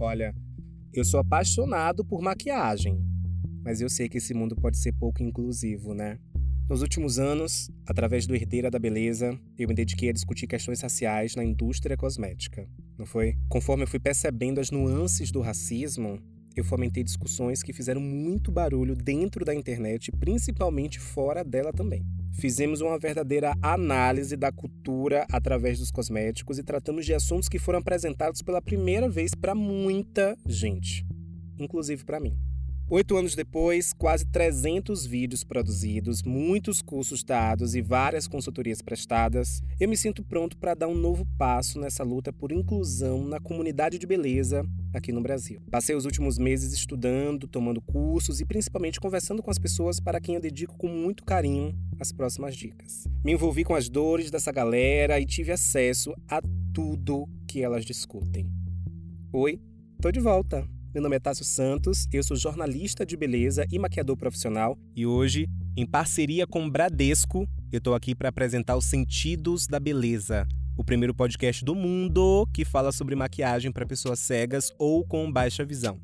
Olha, eu sou apaixonado por maquiagem, mas eu sei que esse mundo pode ser pouco inclusivo, né? Nos últimos anos, através do Herdeira da Beleza, eu me dediquei a discutir questões raciais na indústria cosmética, não foi? Conforme eu fui percebendo as nuances do racismo, eu fomentei discussões que fizeram muito barulho dentro da internet, principalmente fora dela também. Fizemos uma verdadeira análise da cultura através dos cosméticos e tratamos de assuntos que foram apresentados pela primeira vez para muita gente, inclusive para mim. Oito anos depois, quase 300 vídeos produzidos, muitos cursos dados e várias consultorias prestadas, eu me sinto pronto para dar um novo passo nessa luta por inclusão na comunidade de beleza aqui no Brasil. Passei os últimos meses estudando, tomando cursos e principalmente conversando com as pessoas para quem eu dedico com muito carinho as próximas dicas. Me envolvi com as dores dessa galera e tive acesso a tudo que elas discutem. Oi, tô de volta. Meu nome é Tássio Santos, eu sou jornalista de beleza e maquiador profissional e hoje, em parceria com Bradesco, eu estou aqui para apresentar os Sentidos da Beleza, o primeiro podcast do mundo que fala sobre maquiagem para pessoas cegas ou com baixa visão.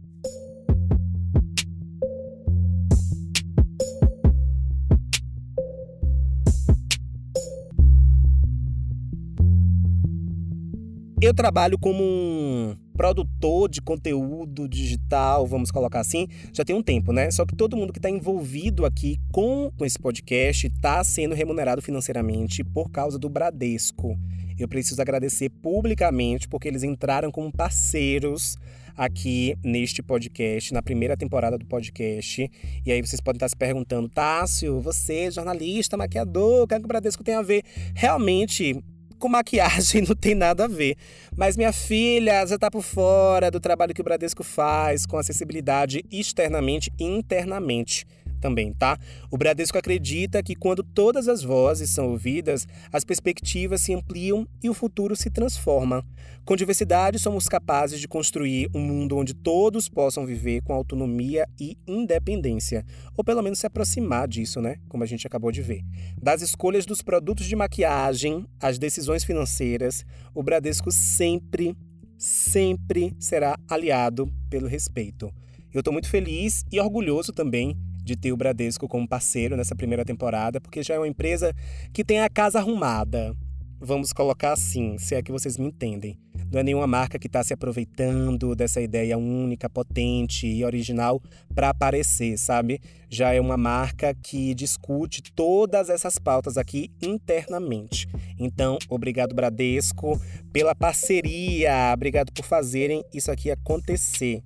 Eu trabalho como um produtor de conteúdo digital, vamos colocar assim, já tem um tempo, né? Só que todo mundo que está envolvido aqui com, com esse podcast está sendo remunerado financeiramente por causa do Bradesco. Eu preciso agradecer publicamente porque eles entraram como parceiros aqui neste podcast, na primeira temporada do podcast. E aí vocês podem estar se perguntando, Tássio, você, jornalista, maquiador, o que, é que o Bradesco tem a ver? Realmente, com maquiagem não tem nada a ver. Mas minha filha já está por fora do trabalho que o Bradesco faz com acessibilidade externamente e internamente também, tá? O Bradesco acredita que quando todas as vozes são ouvidas, as perspectivas se ampliam e o futuro se transforma. Com diversidade, somos capazes de construir um mundo onde todos possam viver com autonomia e independência, ou pelo menos se aproximar disso, né? Como a gente acabou de ver. Das escolhas dos produtos de maquiagem às decisões financeiras, o Bradesco sempre, sempre será aliado pelo respeito. Eu estou muito feliz e orgulhoso também de ter o Bradesco como parceiro nessa primeira temporada, porque já é uma empresa que tem a casa arrumada. Vamos colocar assim, se é que vocês me entendem. Não é nenhuma marca que está se aproveitando dessa ideia única, potente e original para aparecer, sabe? Já é uma marca que discute todas essas pautas aqui internamente. Então, obrigado, Bradesco, pela parceria. Obrigado por fazerem isso aqui acontecer.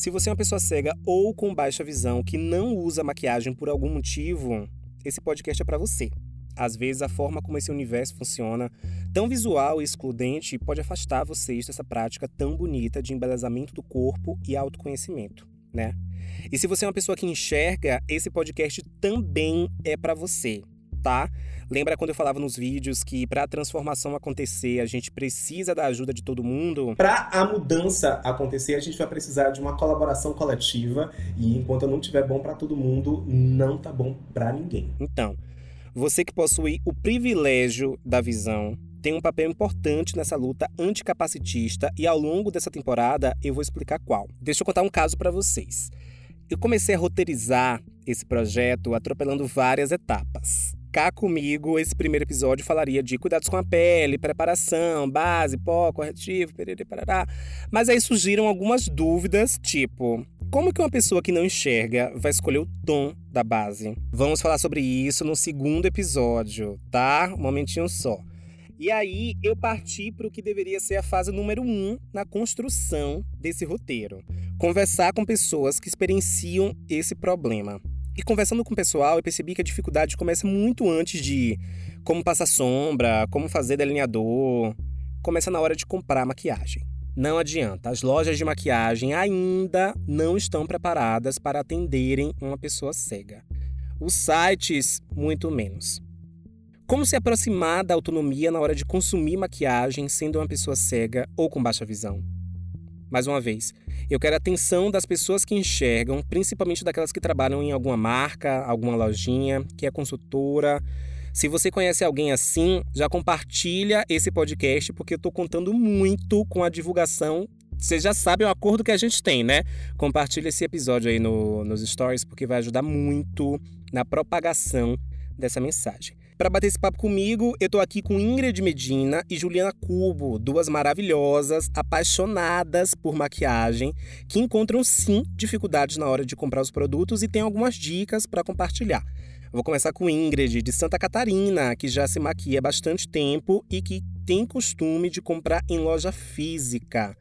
Se você é uma pessoa cega ou com baixa visão que não usa maquiagem por algum motivo, esse podcast é para você. Às vezes, a forma como esse universo funciona, tão visual e excludente, pode afastar vocês dessa prática tão bonita de embelezamento do corpo e autoconhecimento, né? E se você é uma pessoa que enxerga, esse podcast também é para você tá? Lembra quando eu falava nos vídeos que para a transformação acontecer, a gente precisa da ajuda de todo mundo? Para a mudança acontecer, a gente vai precisar de uma colaboração coletiva e enquanto não tiver bom para todo mundo, não tá bom para ninguém. Então, você que possui o privilégio da visão, tem um papel importante nessa luta anticapacitista e ao longo dessa temporada eu vou explicar qual. Deixa eu contar um caso para vocês. Eu comecei a roteirizar esse projeto atropelando várias etapas cá comigo, esse primeiro episódio falaria de cuidados com a pele, preparação, base, pó, corretivo, perere, parará. Mas aí surgiram algumas dúvidas, tipo, como que uma pessoa que não enxerga vai escolher o tom da base? Vamos falar sobre isso no segundo episódio, tá? Um momentinho só. E aí eu parti para o que deveria ser a fase número um na construção desse roteiro. Conversar com pessoas que experienciam esse problema. E conversando com o pessoal, eu percebi que a dificuldade começa muito antes de como passar sombra, como fazer delineador. Começa na hora de comprar maquiagem. Não adianta, as lojas de maquiagem ainda não estão preparadas para atenderem uma pessoa cega. Os sites, muito menos. Como se aproximar da autonomia na hora de consumir maquiagem sendo uma pessoa cega ou com baixa visão? Mais uma vez, eu quero a atenção das pessoas que enxergam, principalmente daquelas que trabalham em alguma marca, alguma lojinha, que é consultora, Se você conhece alguém assim, já compartilha esse podcast, porque eu tô contando muito com a divulgação. Vocês já sabem o acordo que a gente tem, né? Compartilha esse episódio aí no, nos stories, porque vai ajudar muito na propagação dessa mensagem. Para bater esse papo comigo, eu tô aqui com Ingrid Medina e Juliana Cubo, duas maravilhosas, apaixonadas por maquiagem, que encontram sim dificuldades na hora de comprar os produtos e tem algumas dicas para compartilhar. Vou começar com Ingrid, de Santa Catarina, que já se maquia há bastante tempo e que tem costume de comprar em loja física.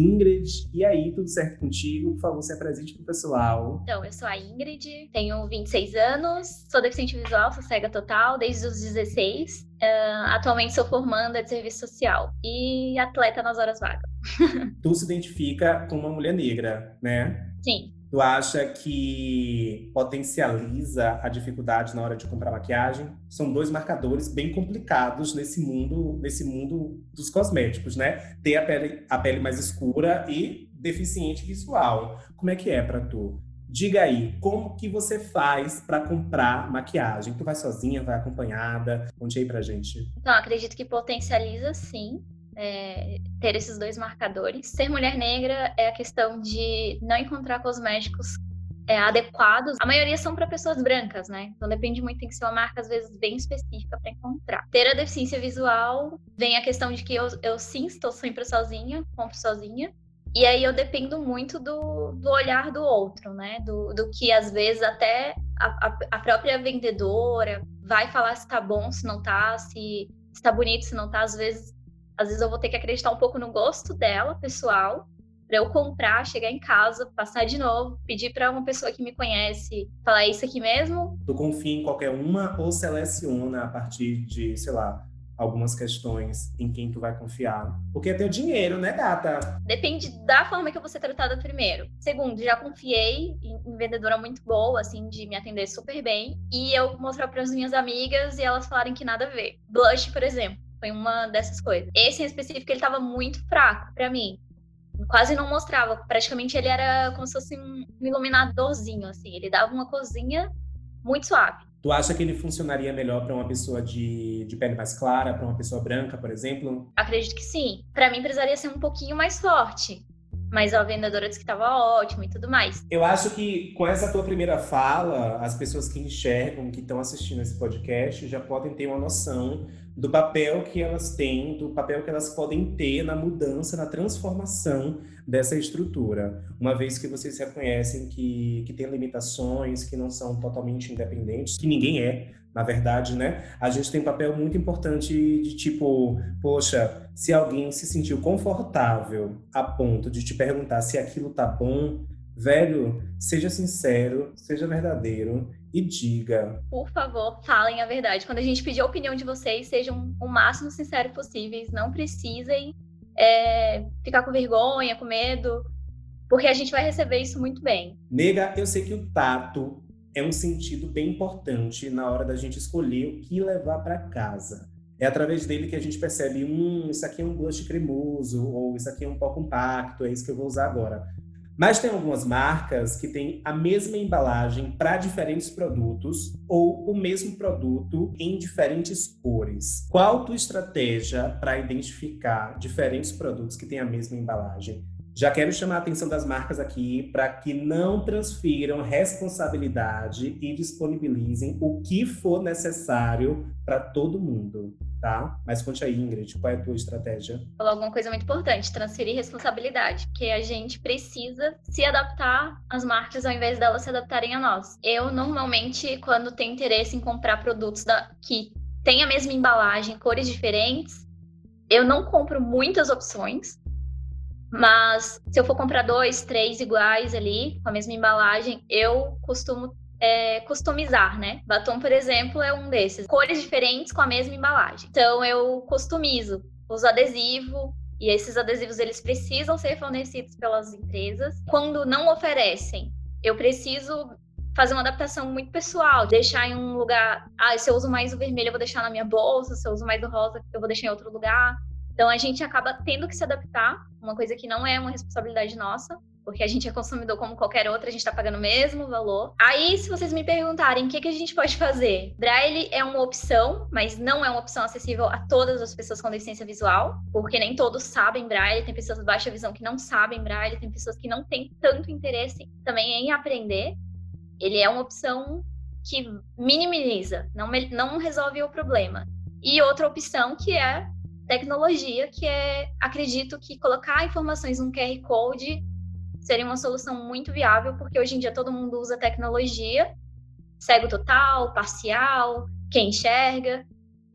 Ingrid, e aí, tudo certo contigo? Por favor, se apresente pro pessoal. Então, eu sou a Ingrid, tenho 26 anos, sou deficiente visual, sou cega total desde os 16. Uh, atualmente sou formanda de serviço social e atleta nas horas vagas. tu se identifica como uma mulher negra, né? Sim. Tu acha que potencializa a dificuldade na hora de comprar maquiagem? São dois marcadores bem complicados nesse mundo, nesse mundo dos cosméticos, né? Ter a pele, a pele mais escura e deficiente visual. Como é que é para tu? Diga aí, como que você faz para comprar maquiagem? Tu vai sozinha, vai acompanhada? Conte aí pra gente. Então, acredito que potencializa sim é, ter esses dois marcadores. Ser mulher negra é a questão de não encontrar cosméticos é, adequados. A maioria são para pessoas brancas, né? Então depende muito, tem que ser uma marca às vezes bem específica para encontrar. Ter a deficiência visual vem a questão de que eu, eu sim estou sempre sozinha, compro sozinha. E aí eu dependo muito do, do olhar do outro, né? Do, do que às vezes até a, a, própria vendedora vai falar se tá bom, se não tá, se, se tá bonito, se não tá. Às vezes às vezes eu vou ter que acreditar um pouco no gosto dela, pessoal, para eu comprar, chegar em casa, passar de novo, pedir para uma pessoa que me conhece, falar isso aqui mesmo. Tu confia em qualquer uma ou seleciona a partir de, sei lá, algumas questões em quem tu vai confiar. Porque é teu dinheiro, né, gata? Depende da forma que eu vou ser tratada primeiro. Segundo, já confiei em vendedora muito boa, assim, de me atender super bem. E eu mostrar para as minhas amigas e elas falarem que nada a ver. Blush, por exemplo. Foi uma dessas coisas. Esse em específico, ele tava muito fraco para mim. Quase não mostrava. Praticamente ele era como se fosse um iluminadorzinho, assim. Ele dava uma cozinha muito suave. Tu acha que ele funcionaria melhor para uma pessoa de, de pele mais clara, para uma pessoa branca, por exemplo? Acredito que sim. Para mim precisaria ser um pouquinho mais forte. Mas a vendedora disse que estava ótimo e tudo mais. Eu acho que com essa tua primeira fala, as pessoas que enxergam, que estão assistindo esse podcast, já podem ter uma noção do papel que elas têm, do papel que elas podem ter na mudança, na transformação dessa estrutura. Uma vez que vocês reconhecem que, que tem limitações, que não são totalmente independentes, que ninguém é, na verdade, né? A gente tem um papel muito importante de tipo, poxa, se alguém se sentiu confortável a ponto de te perguntar se aquilo tá bom, velho, seja sincero, seja verdadeiro e diga. Por favor, falem a verdade. Quando a gente pedir a opinião de vocês, sejam o máximo sinceros possíveis. Não precisem é, ficar com vergonha, com medo, porque a gente vai receber isso muito bem. Nega, eu sei que o tato é um sentido bem importante na hora da gente escolher o que levar para casa. É através dele que a gente percebe, hum, isso aqui é um blush cremoso, ou isso aqui é um pó compacto, é isso que eu vou usar agora. Mas tem algumas marcas que têm a mesma embalagem para diferentes produtos ou o mesmo produto em diferentes cores. Qual a tua estratégia para identificar diferentes produtos que têm a mesma embalagem? Já quero chamar a atenção das marcas aqui para que não transfiram responsabilidade e disponibilizem o que for necessário para todo mundo tá? Mas conte aí, Ingrid, qual é a tua estratégia? Falou alguma coisa muito importante, transferir responsabilidade, porque a gente precisa se adaptar às marcas ao invés delas se adaptarem a nós. Eu, normalmente, quando tenho interesse em comprar produtos da, que têm a mesma embalagem, cores diferentes, eu não compro muitas opções, mas se eu for comprar dois, três iguais ali, com a mesma embalagem, eu costumo é, customizar, né? Batom, por exemplo, é um desses. Cores diferentes com a mesma embalagem. Então eu customizo, uso adesivo, e esses adesivos eles precisam ser fornecidos pelas empresas. Quando não oferecem, eu preciso fazer uma adaptação muito pessoal, deixar em um lugar, ah, se eu uso mais o vermelho, eu vou deixar na minha bolsa, se eu uso mais o rosa, eu vou deixar em outro lugar. Então a gente acaba tendo que se adaptar, uma coisa que não é uma responsabilidade nossa, porque a gente é consumidor como qualquer outro, a gente está pagando o mesmo valor. Aí, se vocês me perguntarem o que, que a gente pode fazer, Braille é uma opção, mas não é uma opção acessível a todas as pessoas com deficiência visual, porque nem todos sabem Braille, tem pessoas de baixa visão que não sabem Braille, tem pessoas que não têm tanto interesse também em aprender. Ele é uma opção que minimiza, não, não resolve o problema. E outra opção que é tecnologia, que é, acredito que colocar informações num QR Code seria uma solução muito viável, porque hoje em dia todo mundo usa tecnologia, cego total, parcial, quem enxerga.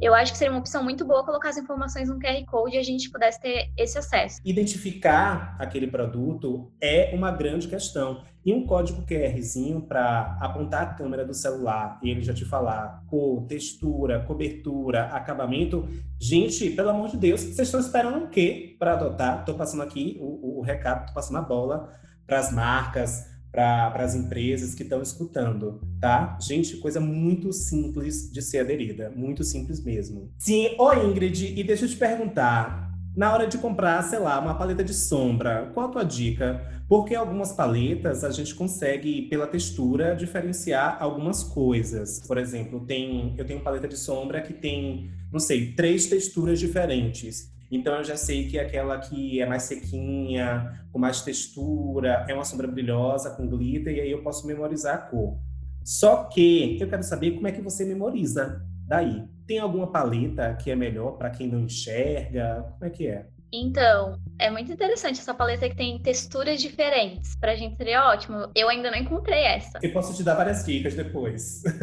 Eu acho que seria uma opção muito boa colocar as informações no QR Code e a gente pudesse ter esse acesso. Identificar aquele produto é uma grande questão. E um código QRzinho para apontar a câmera do celular e ele já te falar cor, textura, cobertura, acabamento. Gente, pelo amor de Deus, vocês estão esperando o quê para adotar? Estou passando aqui o, o recado, estou passando a bola para as marcas, para as empresas que estão escutando, tá? Gente, coisa muito simples de ser aderida, muito simples mesmo. Sim, ô Ingrid, e deixa eu te perguntar, na hora de comprar, sei lá, uma paleta de sombra, qual a tua dica? Porque algumas paletas a gente consegue, pela textura, diferenciar algumas coisas. Por exemplo, tem, eu tenho paleta de sombra que tem, não sei, três texturas diferentes. Então eu já sei que aquela que é mais sequinha, com mais textura, é uma sombra brilhosa, com glitter, e aí eu posso memorizar a cor. Só que eu quero saber como é que você memoriza daí. Tem alguma paleta que é melhor para quem não enxerga? Como é que é? Então, é muito interessante essa paleta que tem texturas diferentes. Pra gente seria ótimo. Eu ainda não encontrei essa. Eu posso te dar várias dicas depois.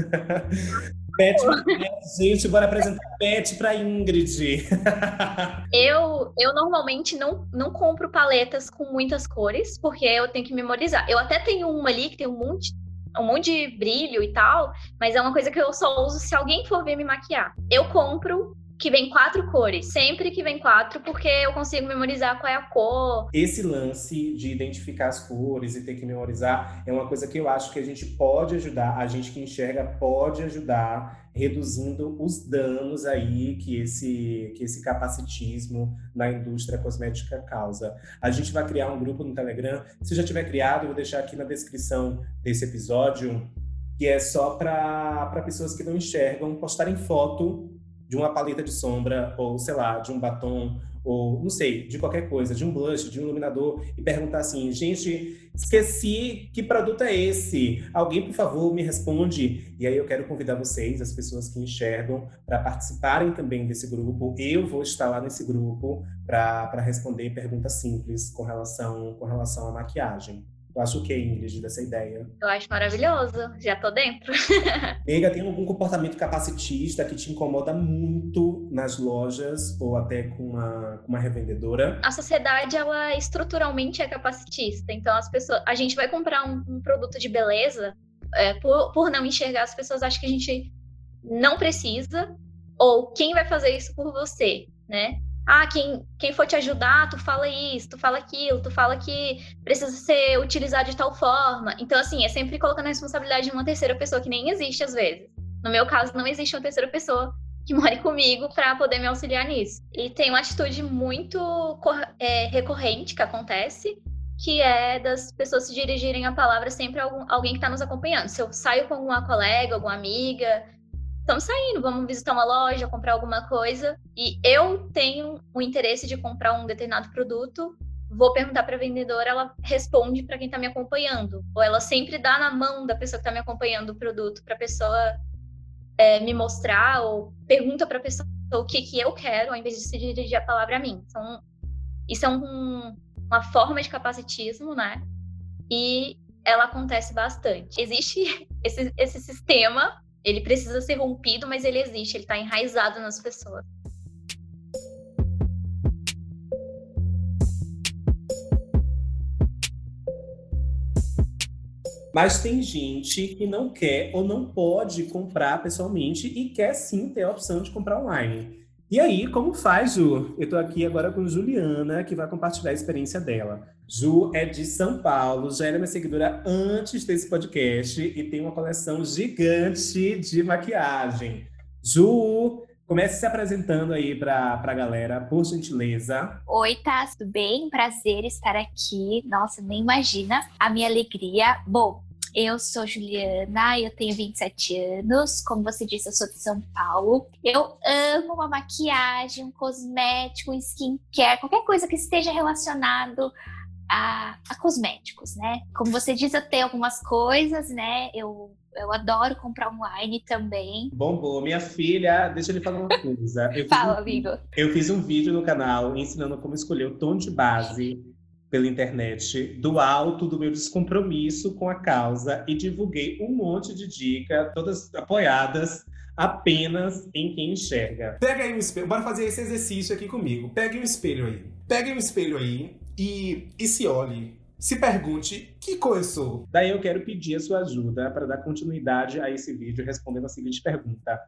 Pet, gente, bora apresentar Pet para Ingrid. eu, eu normalmente não, não compro paletas com muitas cores, porque eu tenho que memorizar. Eu até tenho uma ali que tem um monte, um monte de brilho e tal, mas é uma coisa que eu só uso se alguém for ver me maquiar. Eu compro que vem quatro cores. Sempre que vem quatro, porque eu consigo memorizar qual é a cor. Esse lance de identificar as cores e ter que memorizar é uma coisa que eu acho que a gente pode ajudar, a gente que enxerga pode ajudar reduzindo os danos aí que esse, que esse capacitismo na indústria cosmética causa. A gente vai criar um grupo no Telegram. Se já tiver criado, eu vou deixar aqui na descrição desse episódio, que é só para pessoas que não enxergam postarem foto de uma paleta de sombra, ou sei lá, de um batom, ou não sei, de qualquer coisa, de um blush, de um iluminador, e perguntar assim: gente, esqueci que produto é esse? Alguém, por favor, me responde. E aí eu quero convidar vocês, as pessoas que enxergam, para participarem também desse grupo. Eu vou estar lá nesse grupo para responder perguntas simples com relação, com relação à maquiagem. Tu acha o que, Ingrid, dessa ideia? Eu acho maravilhoso, já tô dentro. Nega, tem algum comportamento capacitista que te incomoda muito nas lojas ou até com uma, com uma revendedora? A sociedade, ela estruturalmente é capacitista. Então, as pessoas, a gente vai comprar um, um produto de beleza, é, por, por não enxergar, as pessoas acham que a gente não precisa, ou quem vai fazer isso por você, né? Ah, quem, quem for te ajudar, tu fala isso, tu fala aquilo, tu fala que precisa ser utilizado de tal forma. Então, assim, é sempre colocando a responsabilidade de uma terceira pessoa que nem existe às vezes. No meu caso, não existe uma terceira pessoa que more comigo para poder me auxiliar nisso. E tem uma atitude muito é, recorrente que acontece, que é das pessoas se dirigirem a palavra sempre a algum, alguém que está nos acompanhando. Se eu saio com alguma colega, alguma amiga, estamos saindo, vamos visitar uma loja, comprar alguma coisa, e eu tenho o interesse de comprar um determinado produto, vou perguntar para a vendedora, ela responde para quem está me acompanhando, ou ela sempre dá na mão da pessoa que está me acompanhando o produto para a pessoa é, me mostrar, ou pergunta para a pessoa o que, que eu quero, ao invés de se dirigir a palavra a mim. Então, isso é um, uma forma de capacitismo, né? E ela acontece bastante. Existe esse, esse sistema ele precisa ser rompido, mas ele existe, ele está enraizado nas pessoas. Mas tem gente que não quer ou não pode comprar pessoalmente e quer sim ter a opção de comprar online. E aí, como faz, Ju? Eu estou aqui agora com Juliana, que vai compartilhar a experiência dela. Ju é de São Paulo, já era minha seguidora antes desse podcast e tem uma coleção gigante de maquiagem. Ju, Comece se apresentando aí para a galera, por gentileza. Oi, tá, tudo bem? Prazer estar aqui. Nossa, nem imagina a minha alegria. Bom, eu sou Juliana, eu tenho 27 anos. Como você disse, eu sou de São Paulo. Eu amo uma maquiagem, um cosmético, um skincare, qualquer coisa que esteja relacionado a, a, cosméticos, né? Como você diz, eu tenho algumas coisas, né? Eu, eu adoro comprar online também. Bom, bom, minha filha, deixa eu lhe falar uma coisa. Fala, um, amigo. Eu fiz um vídeo no canal ensinando como escolher o tom de base pela internet do alto do meu descompromisso com a causa e divulguei um monte de dicas, todas apoiadas apenas em quem enxerga. Pega aí um espelho, bora fazer esse exercício aqui comigo. Pegue um espelho aí. Pegue um espelho aí e, e se olhe. Se pergunte que cor eu sou. Daí eu quero pedir a sua ajuda para dar continuidade a esse vídeo respondendo a seguinte pergunta: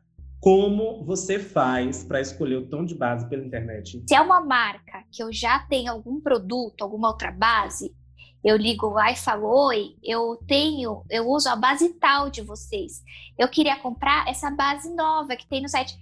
como você faz para escolher o tom de base pela internet? Se é uma marca que eu já tenho algum produto, alguma outra base, eu ligo lá e falo: Oi, eu tenho, eu uso a base tal de vocês. Eu queria comprar essa base nova que tem no site.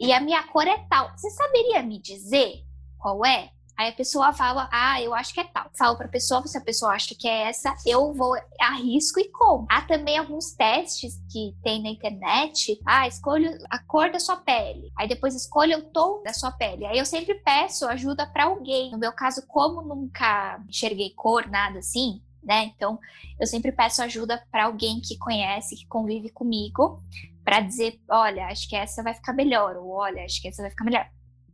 E a minha cor é tal. Você saberia me dizer qual é? Aí a pessoa fala, ah, eu acho que é tal. Falo pra pessoa, se a pessoa acha que é essa, eu vou, arrisco e como. Há também alguns testes que tem na internet. Ah, escolha a cor da sua pele. Aí depois escolha o tom da sua pele. Aí eu sempre peço ajuda para alguém. No meu caso, como nunca enxerguei cor, nada assim, né? Então, eu sempre peço ajuda para alguém que conhece, que convive comigo, para dizer, olha, acho que essa vai ficar melhor, ou olha, acho que essa vai ficar melhor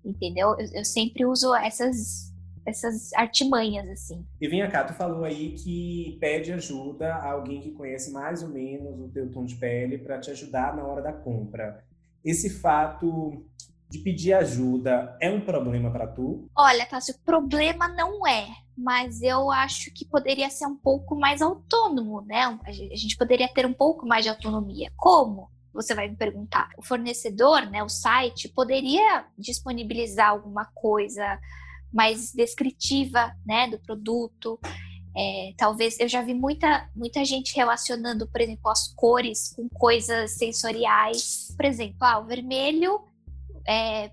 entendeu? Eu, eu, sempre uso essas essas artimanhas assim. E vem cá, tu falou aí que pede ajuda a alguém que conhece mais ou menos o teu tom de pele para te ajudar na hora da compra. Esse fato de pedir ajuda é um problema para tu? Olha, Tássio, problema não é, mas eu acho que poderia ser um pouco mais autônomo, né? A gente poderia ter um pouco mais de autonomia. Como? Você vai me perguntar. O fornecedor, né, o site, poderia disponibilizar alguma coisa mais descritiva, né, do produto. É, talvez eu já vi muita, muita gente relacionando, por exemplo, as cores com coisas sensoriais. Por exemplo, ah, o vermelho é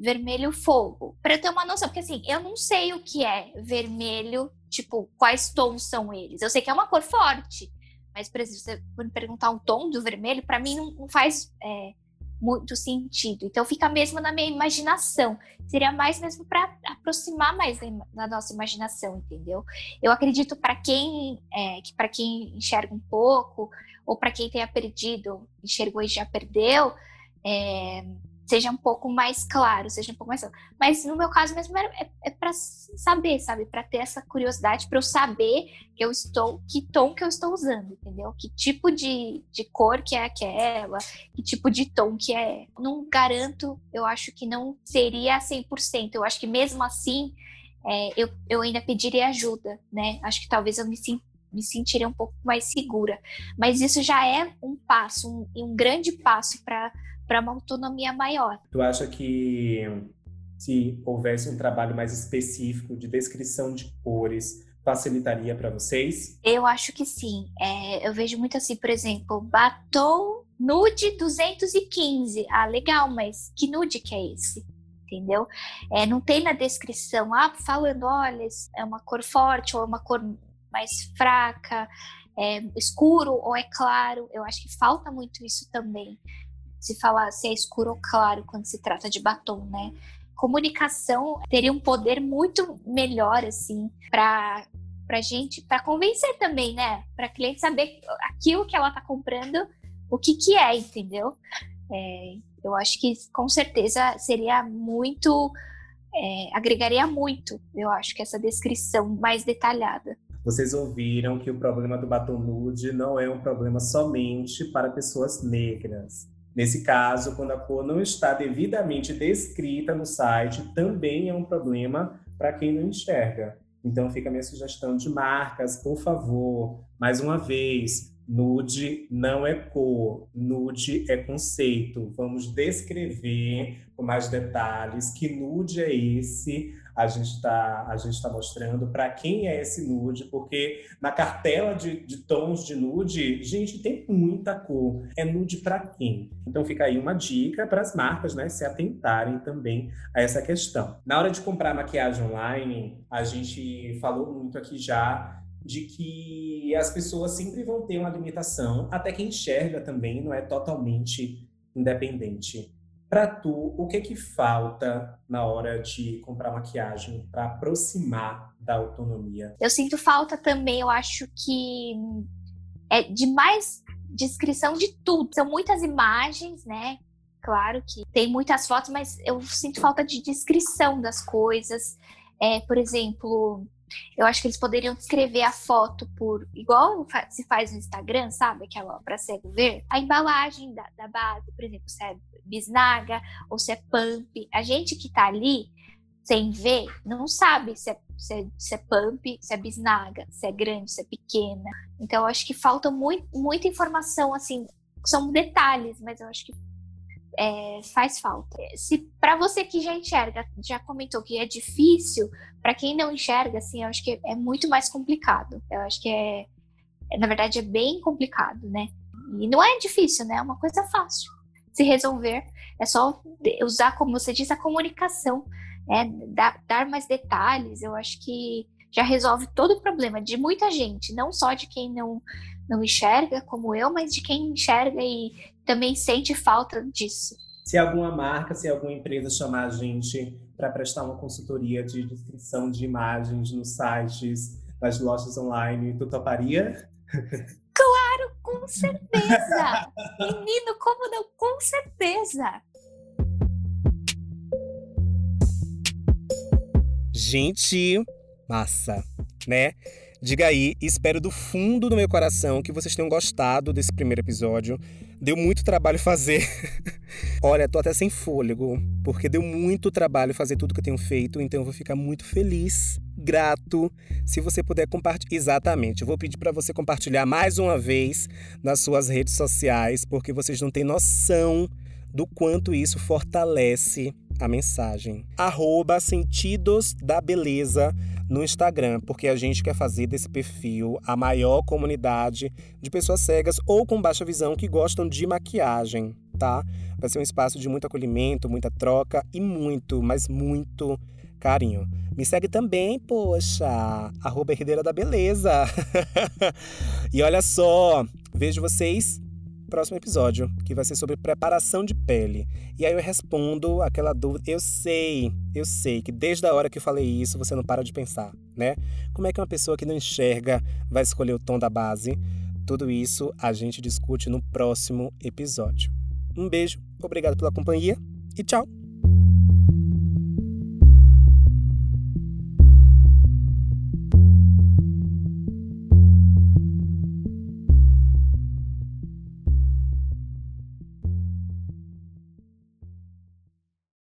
vermelho fogo. Para ter uma noção, porque assim, eu não sei o que é vermelho, tipo, quais tons são eles. Eu sei que é uma cor forte, mas, por exemplo, você me perguntar um tom do vermelho, para mim não, não faz é, muito sentido. Então, fica mesmo na minha imaginação. Seria mais mesmo para aproximar mais da, da, nossa imaginação, entendeu? Eu acredito para quem é, que para quem enxerga um pouco ou para quem tenha perdido, enxergou e já perdeu, é, seja um pouco mais claro, seja um pouco mais. Mas no meu caso mesmo é, é para saber, sabe? Para ter essa curiosidade, para eu saber que eu estou, que tom que eu estou usando, entendeu? Que tipo de, de cor que é aquela, que tipo de tom que é. Não garanto, eu acho que não seria 100%. Eu acho que mesmo assim, é, eu, eu ainda pediria ajuda, né? Acho que talvez eu me me sentiria um pouco mais segura. Mas isso já é um passo, um, um grande passo para para uma autonomia maior. Tu acha que se houvesse um trabalho mais específico de descrição de cores, facilitaria para vocês? Eu acho que sim. É, eu vejo muito assim, por exemplo, batom nude 215. Ah, legal, mas que nude que é esse? Entendeu? É, não tem na descrição, ah, falando, olha, é uma cor forte ou é uma cor mais fraca, é escuro ou é claro. Eu acho que falta muito isso também se falar se é escuro ou claro quando se trata de batom, né? Comunicação teria um poder muito melhor, assim, para para gente, para convencer também, né? Para cliente saber aquilo que ela tá comprando, o que que é, entendeu? É, eu acho que com certeza seria muito, é, agregaria muito, eu acho que essa descrição mais detalhada. Vocês ouviram que o problema do batom nude não é um problema somente para pessoas negras. Nesse caso, quando a cor não está devidamente descrita no site, também é um problema para quem não enxerga. Então fica a minha sugestão de marcas, por favor, mais uma vez, nude não é cor, nude é conceito. Vamos descrever com mais detalhes que nude é esse, a gente está a gente tá mostrando para quem é esse nude, porque na cartela de, de tons de nude, gente, tem muita cor. É nude para quem? Então fica aí uma dica para as marcas, né, se atentarem também a essa questão. Na hora de comprar maquiagem online, a gente falou muito aqui já de que as pessoas sempre vão ter uma limitação, até quem enxerga também não é totalmente independente. Para tu, o que que falta na hora de comprar maquiagem para aproximar da autonomia? Eu sinto falta também, eu acho que é de mais descrição de tudo. São muitas imagens, né? Claro que tem muitas fotos, mas eu sinto falta de descrição das coisas. É, por exemplo, eu acho que eles poderiam descrever a foto por igual se faz no Instagram, sabe? Aquela para cego ver. A embalagem da, da, base, por exemplo, se é bisnaga ou se é pump. A gente que tá ali sem ver não sabe se é, se é, se é pump, se é bisnaga, se é grande, se é pequena. Então eu acho que falta muito, muita informação, assim, são detalhes, mas eu acho que é, faz falta. Se para você que já enxerga, já comentou que é difícil, para quem não enxerga, assim, eu acho que é muito mais complicado. Eu acho que é, é, na verdade, é bem complicado, né? E não é difícil, né? É uma coisa fácil se resolver. É só usar, como você diz, a comunicação, né? dar, dar mais detalhes. Eu acho que já resolve todo o problema de muita gente, não só de quem não não enxerga como eu, mas de quem enxerga e também sente falta disso. Se alguma marca, se alguma empresa chamar a gente para prestar uma consultoria de descrição de imagens nos sites, nas lojas online, tu toparia? Claro, com certeza! Menino, como não? Com certeza! Gente, massa, né? Diga aí, espero do fundo do meu coração que vocês tenham gostado desse primeiro episódio. Deu muito trabalho fazer. Olha, tô até sem fôlego, porque deu muito trabalho fazer tudo que eu tenho feito, então eu vou ficar muito feliz, grato, se você puder compartilhar. Exatamente, eu vou pedir para você compartilhar mais uma vez nas suas redes sociais, porque vocês não têm noção do quanto isso fortalece a mensagem. Arroba Sentidos da Beleza no Instagram, porque a gente quer fazer desse perfil a maior comunidade de pessoas cegas ou com baixa visão que gostam de maquiagem, tá? Vai ser um espaço de muito acolhimento, muita troca e muito, mas muito carinho. Me segue também, poxa, arroba Herdeira da Beleza. e olha só, vejo vocês próximo episódio, que vai ser sobre preparação de pele. E aí eu respondo aquela dúvida. Eu sei, eu sei que desde a hora que eu falei isso, você não para de pensar, né? Como é que uma pessoa que não enxerga vai escolher o tom da base? Tudo isso a gente discute no próximo episódio. Um beijo, obrigado pela companhia e tchau!